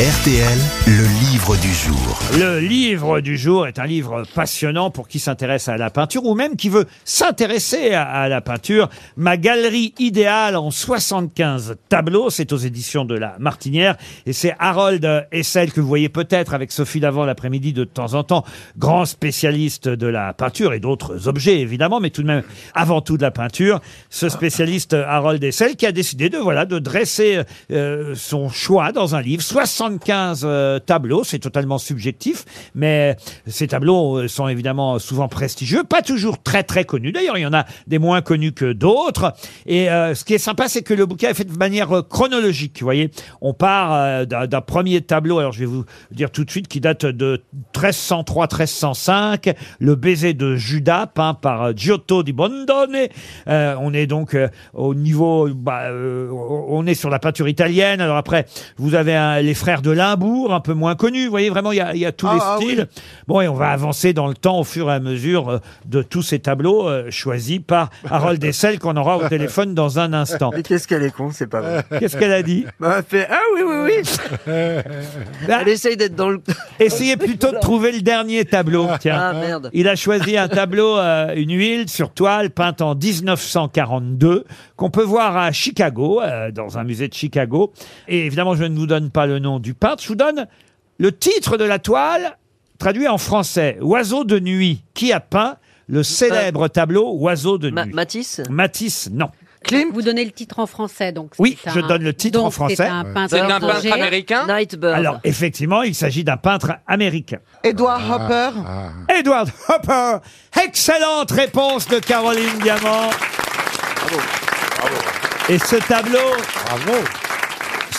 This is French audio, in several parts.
RTL, le livre du jour. Le livre du jour est un livre passionnant pour qui s'intéresse à la peinture ou même qui veut s'intéresser à, la peinture. Ma galerie idéale en 75 tableaux, c'est aux éditions de la Martinière et c'est Harold Essel que vous voyez peut-être avec Sophie Davant l'après-midi de temps en temps, grand spécialiste de la peinture et d'autres objets évidemment, mais tout de même avant tout de la peinture. Ce spécialiste Harold Essel qui a décidé de voilà de dresser euh, son choix dans un livre 75 euh, tableaux, c'est totalement subjectif, mais ces tableaux euh, sont évidemment souvent prestigieux, pas toujours très très connus. D'ailleurs, il y en a des moins connus que d'autres. Et euh, ce qui est sympa, c'est que le bouquin est fait de manière chronologique. Vous voyez, on part d'un premier tableau. Alors, je vais vous dire tout de suite, qui date de 1303-1305, le baiser de Judas, peint par Giotto di Bondone. On est donc au niveau, bah, on est sur la peinture italienne. Alors après, vous avez les frères de Limbourg, un peu moins connus. Vous voyez, vraiment, il y a, il y a tous Ah, les ah, oui. styles. Bon, et on va avancer dans le temps au fur et à mesure euh, de tous ces tableaux euh, choisis par Harold Essel qu'on aura au téléphone dans un instant. Mais qu'est-ce qu'elle est con, c'est pas vrai. Qu'est-ce qu'elle a dit Bah, elle fait Ah oui, oui, oui. Elle essaye d'être dans le. Essayez plutôt de trouver le dernier tableau. Tiens. Ah merde. Il a choisi un tableau, euh, une huile sur toile peinte en 1942 qu'on peut voir à Chicago, euh, dans un musée de Chicago. Et évidemment, je ne vous donne pas le nom du peintre, je vous donne le titre de la toile traduit en français. Oiseau de nuit. Qui a peint le célèbre tableau Oiseau de Ma- nuit Matisse Matisse, non. Klimt Vous donnez le titre en français, donc. Oui, c'est je un- donne le titre donc en français. C'est un peintre C'est un étranger. peintre américain Nightbird. Alors, effectivement, il s'agit d'un peintre américain. Edward Hopper. Edward Hopper. Excellente réponse de Caroline Diamant. Et ce tableau.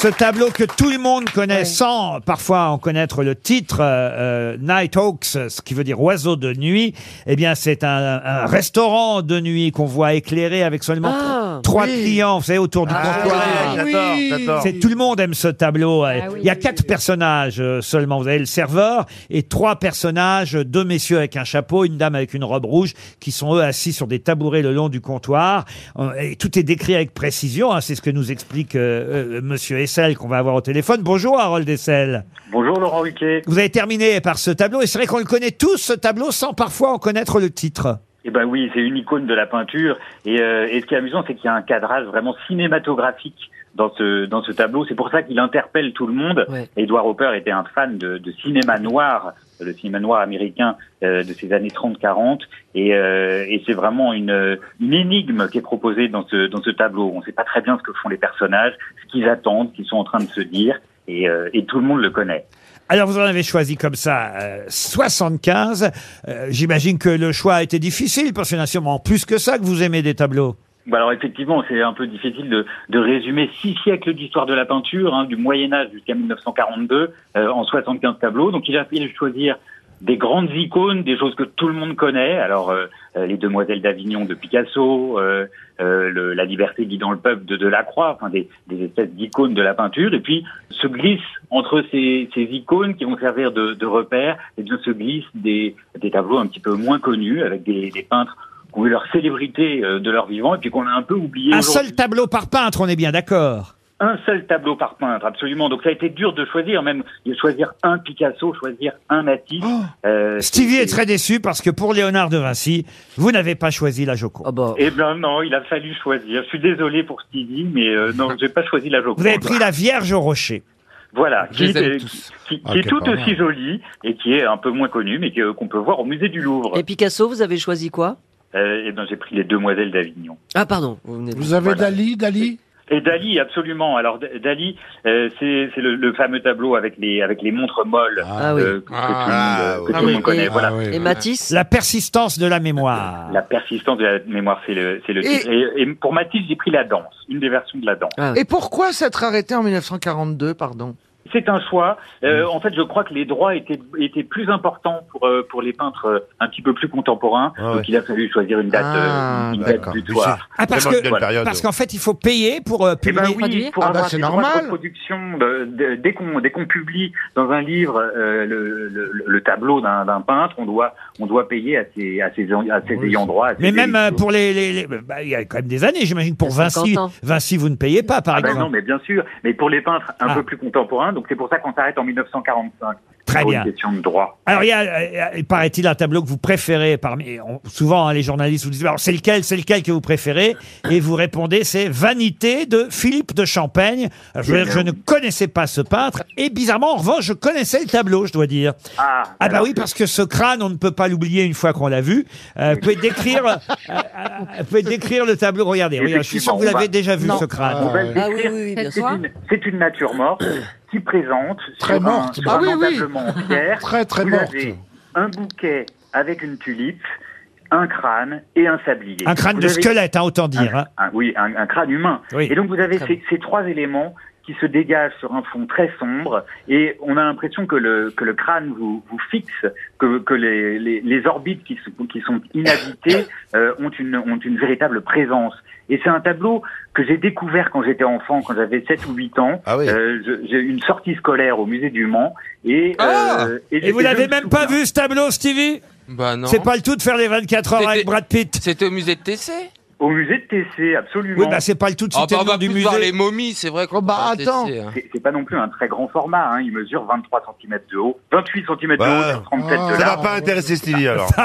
Ce tableau que tout le monde connaît sans parfois en connaître le titre, euh, euh, Night Hawks, ce qui veut dire oiseau de nuit, eh bien c'est un, un restaurant de nuit qu'on voit éclairé avec seulement Ah, trois oui. clients, vous savez, autour du comptoir. J'adore, j'adore. C'est tout le monde aime ce tableau. oui, Il y a quatre personnages euh, seulement. Vous avez le serveur et trois personnages, deux messieurs avec un chapeau, une dame avec une robe rouge, qui sont eux assis sur des tabourets le long du comptoir. Euh, Et tout est décrit avec précision. hein. C'est ce que nous explique euh, euh, Monsieur Essel qu'on va avoir au téléphone. Bonjour Harold Essel. Bonjour Laurent Ruquier. Vous avez terminé par ce tableau et c'est vrai qu'on le connaît tous ce tableau sans parfois en connaître le titre. Eh ben oui, c'est une icône de la peinture. Et, euh, et ce qui est amusant, c'est qu'il y a un cadrage vraiment cinématographique dans ce dans ce tableau. C'est pour ça qu'il interpelle tout le monde. Ouais. Edward Hopper était un fan de, de cinéma noir, le cinéma noir américain euh, de ces années 30-40. Et, euh, et c'est vraiment une, une énigme qui est proposée dans ce dans ce tableau. On ne sait pas très bien ce que font les personnages, ce qu'ils attendent, ce qu'ils sont en train de se dire. Et, euh, et tout le monde le connaît. Alors vous en avez choisi comme ça euh, 75. Euh, J'imagine que le choix a été difficile parce qu'il y en sûrement plus que ça que vous aimez des tableaux. Bah alors effectivement, c'est un peu difficile de, de résumer six siècles d'histoire de la peinture, hein, du Moyen Âge jusqu'à 1942, euh, en 75 tableaux. Donc il a fallu choisir des grandes icônes, des choses que tout le monde connaît. Alors euh, euh, les Demoiselles d'Avignon de Picasso, euh, euh, le- la Liberté guidant le peuple de Delacroix, enfin des, des espèces d'icônes de la peinture. Et puis se glisse entre ces, ces icônes qui vont servir de, de repères, et bien se glissent des, des tableaux un petit peu moins connus avec des, des peintres qui ont eu leur célébrité euh, de leur vivant et puis qu'on a un peu oublié Un seul tableau par peintre, on est bien d'accord. Un seul tableau par peintre, absolument. Donc ça a été dur de choisir, même de choisir un Picasso, choisir un Matisse. Euh, Oh. Stevie c'est- est très déçu parce que pour Léonard de Vinci, vous n'avez pas choisi la Joconde. Bah. Eh ben non, il a fallu choisir. Je suis désolé pour Stevie, mais euh, non, j'ai pas choisi la Joconde. Vous avez pris la Vierge au rocher. Voilà, qui, est- qui- Ah, qui est tout aussi jolie et qui est un peu moins connue, mais que- qu'on peut voir au musée du Louvre. Et Picasso, vous avez choisi quoi? Euh, eh ben j'ai pris les Demoiselles d'Avignon. Ah pardon. Vous, venez de- Vous avez Voilà. Dali, Dali? Et Dali, absolument. Alors Dali, euh, c'est c'est le, le fameux tableau avec les avec les montres molles Ah oui. euh, que, que Ah, tout le monde, euh, que oui. tout le monde Et- connaît. et- Voilà. Oui, Et. Matisse La persistance de la mémoire. La persistance de la mémoire, c'est le, c'est le Et- titre. Et, et pour Matisse, j'ai pris la danse, une des versions de la danse. Ah oui. Et pourquoi s'être arrêté en 1942, pardon? C'est un choix. Euh, en fait, je crois que les droits étaient, étaient plus importants pour, euh, pour les peintres euh, un petit peu plus contemporains. Ah ouais. Donc, il a fallu choisir une date, Ah, euh, une date d'accord. butoir. Ah, parce que parce qu'en fait, il faut payer pour euh, Eh ben publier. oui, pour Ah avoir bah, des de normal. de- de- dès qu'on dès qu'on publie dans un livre euh, le, le, le tableau d'un d'un peintre, on doit on doit payer à ses à ses, à ses Oui, ayants droit. Mais même euh, pour les, les- les- bah, il y a quand même des années, j'imagine. Pour Il y a 50 Vinci. Vinci, vous ne payez pas, par Ah ben exemple. non, mais bien sûr. Mais pour les peintres un Ah. peu plus contemporains, donc Donc c'est pour ça qu'on s'arrête en 1945. Très bien. Une question de droit. Alors, il y a, euh, il paraît-il, un tableau que vous préférez parmi. on- souvent, hein, les journalistes vous disent alors, c'est lequel, c'est lequel que vous préférez? Et vous répondez c'est Vanité de Philippe de Champaigne. Alors, je, veux dire, je ne connaissais pas ce peintre. Et bizarrement, en revanche, je connaissais le tableau, je dois dire. Ah, Ah, bah alors, oui, parce que ce crâne, on ne peut pas l'oublier une fois qu'on l'a vu. Euh, vous pouvez décrire, euh, euh, vous pouvez décrire le tableau. Regardez, regardez, je suis sûr que vous Effectivement, l'avez déjà vu, Non. ce crâne. On va le Ah décrire. une, c'est une nature morte qui présente Très sur morte, un, sur un oui, oui. entablement en pierre. Très, très vous morte. avez un bouquet avec une tulipe, un crâne et un sablier. Un crâne Vous de avez- squelette, hein, autant dire. hein. un- oui, un, un crâne humain. Oui. Et donc vous avez ces, ces trois éléments qui se dégagent sur un fond très sombre et on a l'impression que le, que le crâne vous, vous fixe, que, que les, les, les orbites qui, sont- qui sont inhabitées euh, ont, une, ont une véritable présence. Et c'est un tableau que j'ai découvert quand j'étais enfant, quand j'avais 7 ou 8 ans. Ah oui. Euh, j'ai eu une sortie scolaire au musée du Mans. Et, Ah euh, Et vous je l'avez me même pas vu, ce tableau, Stevie? Bah non. C'est pas le tout de faire les 24 heures C'était- avec Brad Pitt. C'était au musée de TC Au musée de TC, absolument. Oui, bah c'est pas le tout de Ah citer bah, le on nom va du plus voir les musée. momies, c'est vrai qu'on Oh, bah, va à attends. Hein. C'est c'est pas non plus un très grand format, hein. il mesure 23 cm de haut, 28 cm de haut sur 37 ah, de Ça va large. pas intéresser Stevie alors.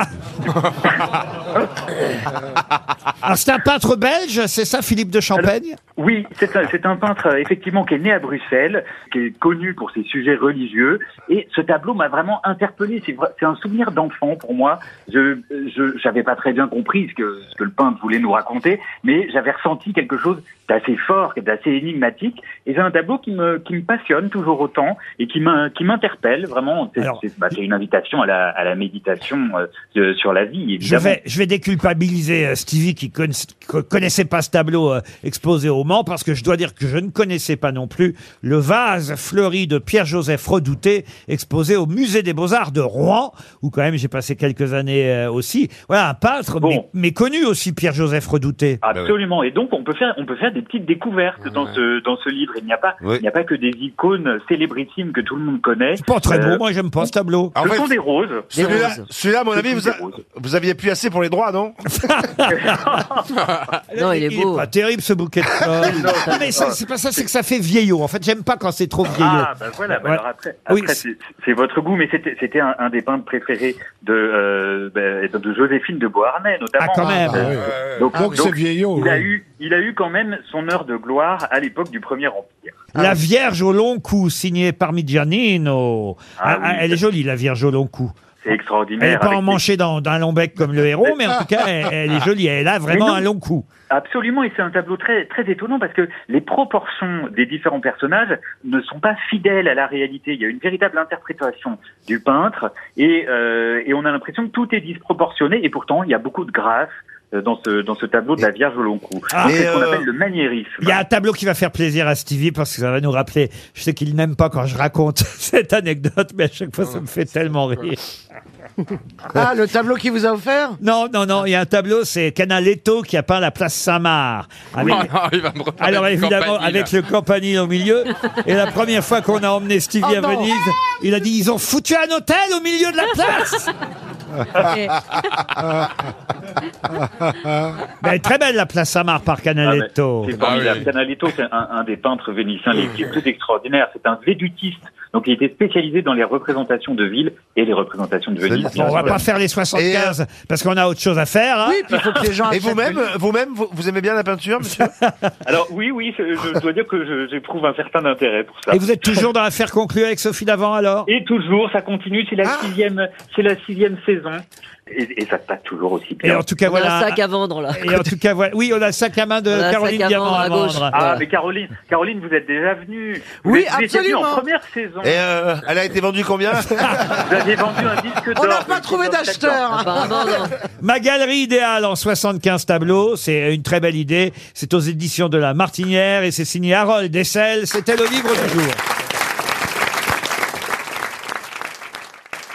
Alors c'est un peintre belge, c'est ça, Philippe de Champaigne Oui, c'est un, c'est un peintre euh, effectivement qui est né à Bruxelles, qui est connu pour ses sujets religieux, et ce tableau m'a vraiment interpellé. C'est c'est un souvenir d'enfant pour moi. Je je j'avais pas très bien compris ce que ce que le peintre voulait nous raconter, mais j'avais ressenti quelque chose d'assez fort, d'assez énigmatique. Et c'est un tableau qui me qui me passionne toujours autant et qui m'in- qui m'interpelle vraiment. C'est Alors- c'est- bah, c'est une invitation à la à la méditation euh, sur la vie. Je Évidemment. vais, je vais déculpabiliser euh, Stevie qui conna- co- connaissait pas ce tableau euh, exposé au Parce que je dois dire que je ne connaissais pas non plus le vase fleuri de Pierre-Joseph Redouté exposé au musée des Beaux-Arts de Rouen où quand même j'ai passé quelques années euh, aussi. Voilà un peintre Bon. mais, mais connu aussi Pierre-Joseph Redouté. Absolument. Et donc on peut faire on peut faire des petites découvertes dans ce dans ce livre. Il n'y a pas il n'y a pas que des icônes célébrissimes que tout le monde connaît. C'est pas très Euh, beau, moi j'aime pas ce tableau. En ce fait, sont des roses. celui-là, à mon avis, vous, a- vous aviez plus assez pour les droits, non? Non, il est beau. pas terrible ce bouquet de fleurs. non, mais ça, c'est pas ça, c'est que ça fait vieillot. En fait, j'aime pas quand c'est trop vieillot. Ah bah voilà. bah Ouais. alors après, Oui, après, c'est c'est votre goût, mais c'était c'était un, un des peintres préférés de euh, bah, de Joséphine de Beauharnais notamment. Ah, quand même. Ah, oui. Donc, Donc, c'est vieillot. il a eu il a eu quand même son heure de gloire à l'époque du Premier Empire. La Vierge au long cou, signée par Migianino. Ah Ah, oui. elle est jolie, la Vierge au long cou. C'est Elle extraordinaire. n'est pas avec emmanchée dans d'un long bec comme le héros, mais en tout cas, elle, elle est jolie. Elle a vraiment non. un long cou. Absolument, et c'est un tableau très très étonnant parce que les proportions des différents personnages ne sont pas fidèles à la réalité. Il y a une véritable interprétation du peintre et, euh, et on a l'impression que tout est disproportionné et pourtant il y a beaucoup de grâce euh, dans ce dans ce tableau de la Vierge au long cou. Ah. C'est ce qu'on euh, appelle le maniérisme. Il y a un tableau qui va faire plaisir à Stevie parce que ça va nous rappeler. Je sais qu'il n'aime pas quand je raconte cette anecdote, mais à chaque fois, ça me fait tellement rire. Ah, le tableau qu'il vous a offert Non, non, non, il y a un tableau, c'est Canaletto qui a peint la place Saint-Marc. Avec- Oh non, il va me reparler Alors évidemment, campanile. avec le campanile au milieu. Et la première fois qu'on a emmené Stevie Oh à non. Venise, il a dit ils ont foutu un hôtel au milieu de la place. Mais elle est très belle la place Saint-Marc par Ah, Canaletto. mais C'est formidable. Ah oui. Canaletto, c'est un, un des peintres vénitiens les plus extraordinaires. C'est un védutiste. Donc, il était spécialisé dans les représentations de villes et les représentations de Venise. Bon, on va pas faire les 75 parce qu'on a autre chose à faire. hein. Oui, puis il faut que les gens Et vous-même, vous-même, vous, vous aimez bien la peinture, monsieur? Alors, oui, oui, je, je dois dire que je- j'éprouve un certain intérêt pour ça. Et vous êtes toujours dans l'affaire conclue avec Sophie Davant alors? Et toujours, ça continue. C'est la Ah. sixième, c'est la sixième saison. Et, et ça se passe toujours aussi Et bien. en tout cas On a voilà. un sac à vendre là. Et en tout cas voilà. Oui, on a le sac à main de On a un Caroline sac à Diamant à à gauche. vendre. Ah, mais Caroline, Caroline, vous êtes déjà venue. Vous Oui, êtes- vous étiez venue absolument. en première saison. Et euh, elle a été vendue combien Vous aviez vendu un disque d'or. On n'a pas trouvé 14 septembre. d'acheteur. Apparemment, non. Ma galerie idéale en 75 tableaux, c'est une très belle idée. C'est aux éditions de La Martinière et c'est signé Harold Dessel. C'était le livre du jour.